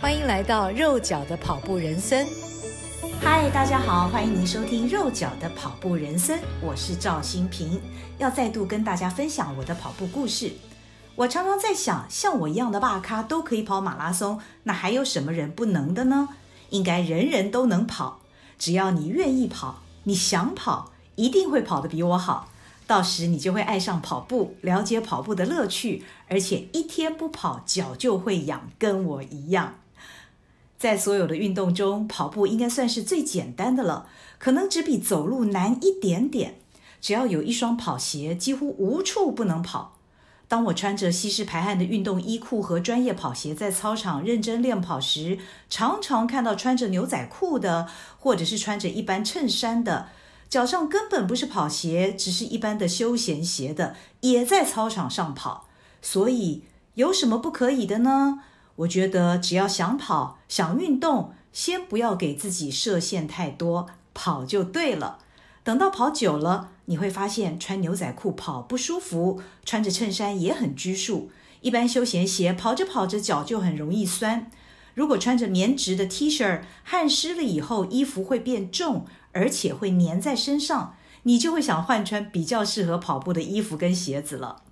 欢迎来到肉脚的跑步人生。嗨，大家好，欢迎您收听肉脚的跑步人生，我是赵新平，要再度跟大家分享我的跑步故事。我常常在想，像我一样的大咖都可以跑马拉松，那还有什么人不能的呢？应该人人都能跑，只要你愿意跑，你想跑，一定会跑得比我好。到时你就会爱上跑步，了解跑步的乐趣，而且一天不跑脚就会痒，跟我一样。在所有的运动中，跑步应该算是最简单的了，可能只比走路难一点点。只要有一双跑鞋，几乎无处不能跑。当我穿着吸湿排汗的运动衣裤和专业跑鞋在操场认真练跑时，常常看到穿着牛仔裤的，或者是穿着一般衬衫的。脚上根本不是跑鞋，只是一般的休闲鞋的，也在操场上跑。所以有什么不可以的呢？我觉得只要想跑、想运动，先不要给自己设限太多，跑就对了。等到跑久了，你会发现穿牛仔裤跑不舒服，穿着衬衫也很拘束。一般休闲鞋跑着跑着脚就很容易酸。如果穿着棉质的 T 恤，汗湿了以后衣服会变重。而且会粘在身上，你就会想换穿比较适合跑步的衣服跟鞋子了。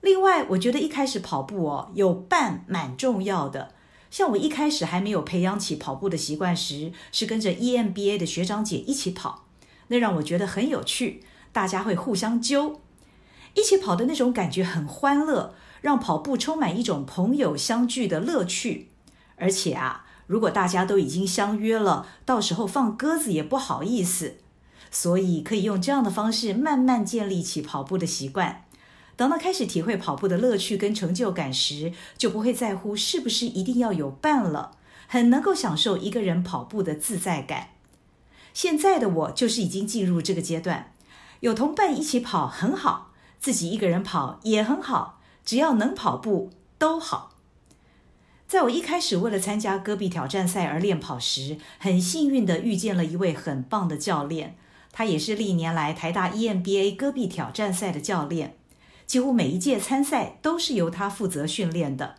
另外，我觉得一开始跑步哦，有伴蛮重要的。像我一开始还没有培养起跑步的习惯时，是跟着 EMBA 的学长姐一起跑，那让我觉得很有趣。大家会互相揪，一起跑的那种感觉很欢乐，让跑步充满一种朋友相聚的乐趣。而且啊。如果大家都已经相约了，到时候放鸽子也不好意思，所以可以用这样的方式慢慢建立起跑步的习惯。等到开始体会跑步的乐趣跟成就感时，就不会在乎是不是一定要有伴了，很能够享受一个人跑步的自在感。现在的我就是已经进入这个阶段，有同伴一起跑很好，自己一个人跑也很好，只要能跑步都好。在我一开始为了参加戈壁挑战赛而练跑时，很幸运地遇见了一位很棒的教练，他也是历年来台大 EMBA 戈壁挑战赛的教练，几乎每一届参赛都是由他负责训练的。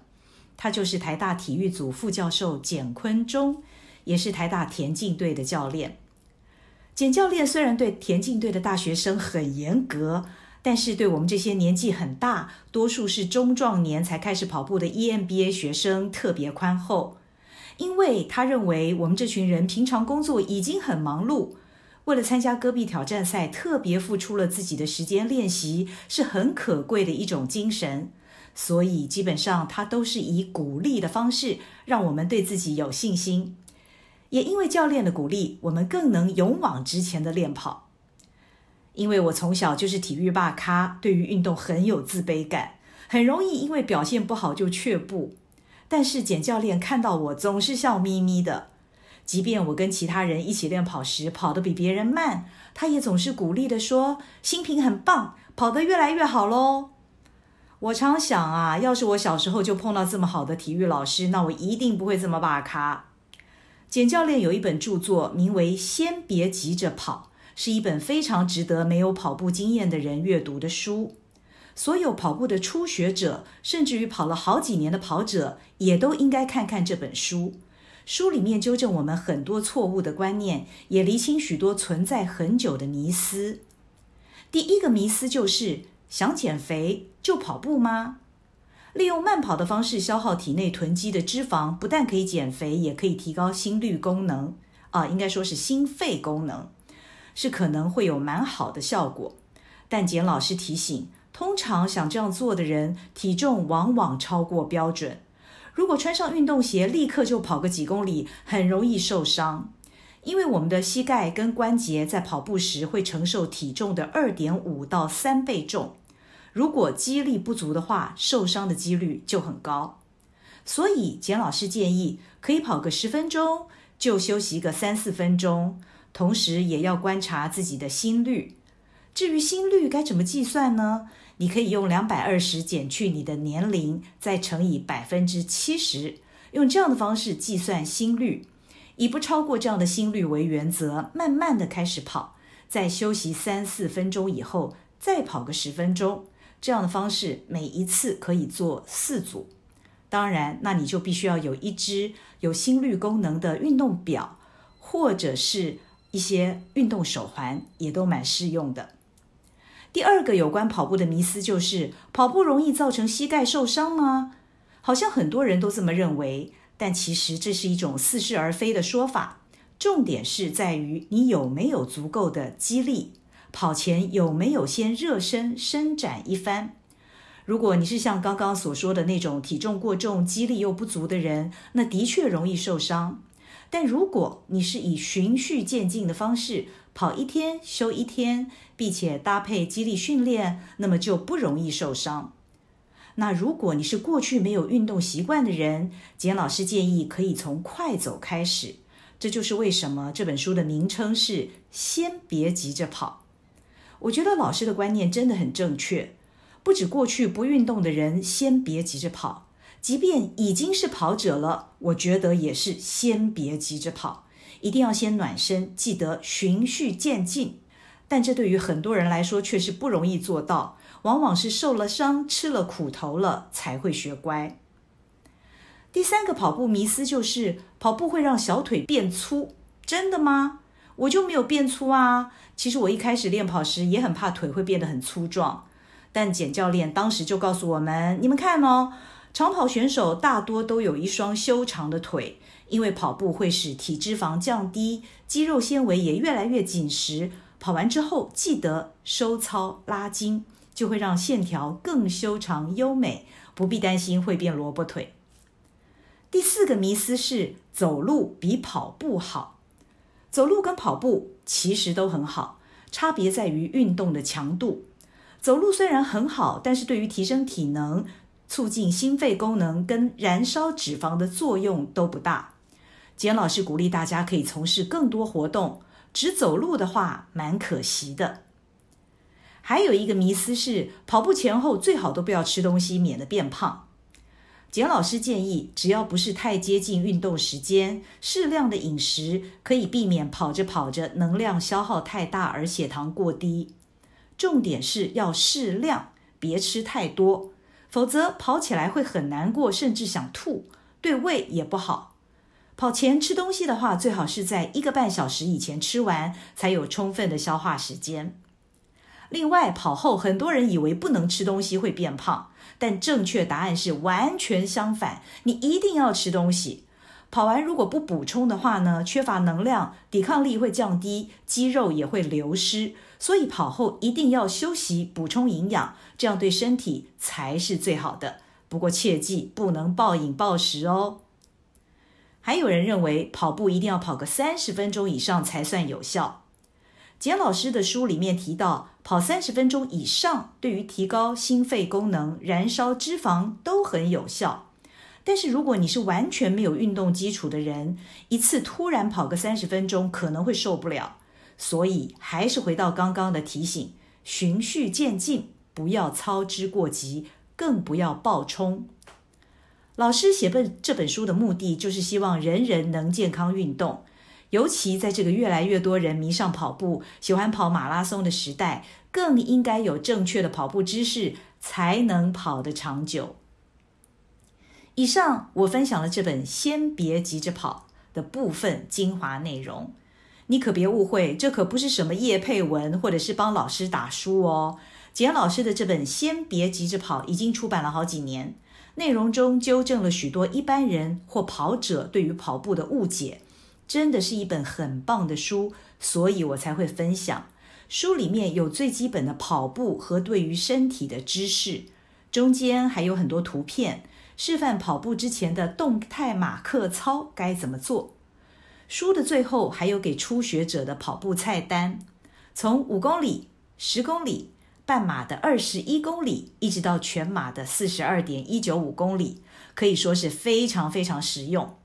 他就是台大体育组副教授简坤忠，也是台大田径队的教练。简教练虽然对田径队的大学生很严格。但是对我们这些年纪很大、多数是中壮年才开始跑步的 EMBA 学生特别宽厚，因为他认为我们这群人平常工作已经很忙碌，为了参加戈壁挑战赛特别付出了自己的时间练习，是很可贵的一种精神。所以基本上他都是以鼓励的方式让我们对自己有信心，也因为教练的鼓励，我们更能勇往直前的练跑。因为我从小就是体育大咖，对于运动很有自卑感，很容易因为表现不好就却步。但是简教练看到我总是笑眯眯的，即便我跟其他人一起练跑时跑得比别人慢，他也总是鼓励地说：“新平很棒，跑得越来越好喽。”我常想啊，要是我小时候就碰到这么好的体育老师，那我一定不会这么大咖。简教练有一本著作，名为《先别急着跑》。是一本非常值得没有跑步经验的人阅读的书。所有跑步的初学者，甚至于跑了好几年的跑者，也都应该看看这本书。书里面纠正我们很多错误的观念，也厘清许多存在很久的迷思。第一个迷思就是：想减肥就跑步吗？利用慢跑的方式消耗体内囤积的脂肪，不但可以减肥，也可以提高心率功能啊，应该说是心肺功能。是可能会有蛮好的效果，但简老师提醒，通常想这样做的人，体重往往超过标准。如果穿上运动鞋，立刻就跑个几公里，很容易受伤，因为我们的膝盖跟关节在跑步时会承受体重的二点五到三倍重。如果肌力不足的话，受伤的几率就很高。所以简老师建议，可以跑个十分钟，就休息个三四分钟。同时也要观察自己的心率。至于心率该怎么计算呢？你可以用两百二十减去你的年龄，再乘以百分之七十，用这样的方式计算心率。以不超过这样的心率为原则，慢慢的开始跑，在休息三四分钟以后再跑个十分钟。这样的方式每一次可以做四组。当然，那你就必须要有一只有心率功能的运动表，或者是一些运动手环，也都蛮适用的。第二个有关跑步的迷思就是，跑步容易造成膝盖受伤吗？好像很多人都这么认为，但其实这是一种似是而非的说法。重点是在于你有没有足够的肌力，跑前有没有先热身伸展一番。如果你是像刚刚所说的那种体重过重、肌力又不足的人，那的确容易受伤。但如果你是以循序渐进的方式跑一天休一天，并且搭配肌力训练，那么就不容易受伤。那如果你是过去没有运动习惯的人，简老师建议可以从快走开始。这就是为什么这本书的名称是“先别急着跑”。我觉得老师的观念真的很正确。不止过去不运动的人，先别急着跑；即便已经是跑者了，我觉得也是先别急着跑，一定要先暖身，记得循序渐进。但这对于很多人来说却是不容易做到，往往是受了伤、吃了苦头了才会学乖。第三个跑步迷思就是跑步会让小腿变粗，真的吗？我就没有变粗啊。其实我一开始练跑时也很怕腿会变得很粗壮。但简教练当时就告诉我们：“你们看哦，长跑选手大多都有一双修长的腿，因为跑步会使体脂肪降低，肌肉纤维也越来越紧实。跑完之后记得收操拉筋，就会让线条更修长优美，不必担心会变萝卜腿。”第四个迷思是走路比跑步好，走路跟跑步其实都很好，差别在于运动的强度。走路虽然很好，但是对于提升体能、促进心肺功能跟燃烧脂肪的作用都不大。简老师鼓励大家可以从事更多活动，只走路的话蛮可惜的。还有一个迷思是，跑步前后最好都不要吃东西，免得变胖。简老师建议，只要不是太接近运动时间，适量的饮食可以避免跑着跑着能量消耗太大而血糖过低。重点是要适量，别吃太多，否则跑起来会很难过，甚至想吐，对胃也不好。跑前吃东西的话，最好是在一个半小时以前吃完，才有充分的消化时间。另外，跑后很多人以为不能吃东西会变胖，但正确答案是完全相反，你一定要吃东西。跑完如果不补充的话呢，缺乏能量，抵抗力会降低，肌肉也会流失。所以跑后一定要休息，补充营养，这样对身体才是最好的。不过切记不能暴饮暴食哦。还有人认为跑步一定要跑个三十分钟以上才算有效。简老师的书里面提到，跑三十分钟以上对于提高心肺功能、燃烧脂肪都很有效。但是如果你是完全没有运动基础的人，一次突然跑个三十分钟可能会受不了。所以，还是回到刚刚的提醒：循序渐进，不要操之过急，更不要暴冲。老师写本这本书的目的，就是希望人人能健康运动。尤其在这个越来越多人迷上跑步、喜欢跑马拉松的时代，更应该有正确的跑步知识，才能跑得长久。以上我分享了这本《先别急着跑》的部分精华内容。你可别误会，这可不是什么业配文，或者是帮老师打书哦。简老师的这本《先别急着跑》已经出版了好几年，内容中纠正了许多一般人或跑者对于跑步的误解，真的是一本很棒的书，所以我才会分享。书里面有最基本的跑步和对于身体的知识，中间还有很多图片，示范跑步之前的动态马克操该怎么做。书的最后还有给初学者的跑步菜单，从五公里、十公里、半马的二十一公里，一直到全马的四十二点一九五公里，可以说是非常非常实用。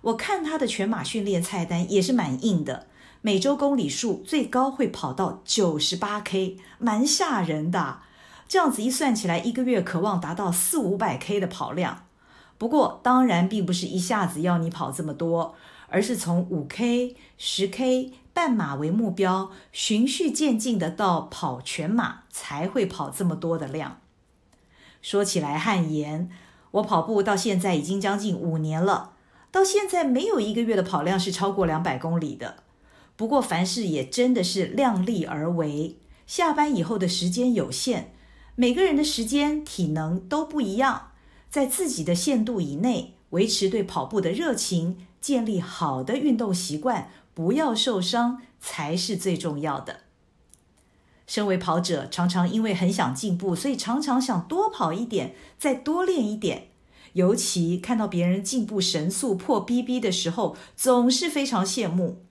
我看他的全马训练菜单也是蛮硬的，每周公里数最高会跑到九十八 K，蛮吓人的。这样子一算起来，一个月渴望达到四五百 K 的跑量。不过当然并不是一下子要你跑这么多。而是从五 K、十 K、半马为目标，循序渐进的到跑全马，才会跑这么多的量。说起来汗颜，我跑步到现在已经将近五年了，到现在没有一个月的跑量是超过两百公里的。不过凡事也真的是量力而为，下班以后的时间有限，每个人的时间体能都不一样，在自己的限度以内，维持对跑步的热情，建立好的运动习惯，不要受伤才是最重要的。身为跑者，常常因为很想进步，所以常常想多跑一点，再多练一点。尤其看到别人进步神速、破 PB 的时候，总是非常羡慕。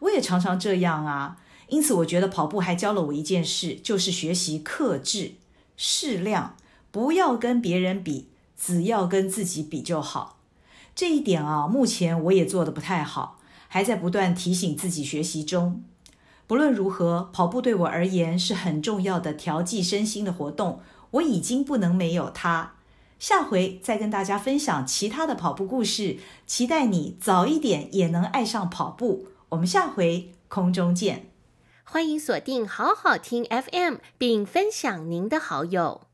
我也常常这样啊。因此，我觉得跑步还教了我一件事，就是学习克制、适量，不要跟别人比，只要跟自己比就好。这一点啊，目前我也做得不太好，还在不断提醒自己学习中。不论如何，跑步对我而言是很重要的调剂身心的活动。我已经不能没有它。下回再跟大家分享其他的跑步故事，期待你早一点也能爱上跑步。我们下回空中见。欢迎锁定好好听 FM，并分享您的好友。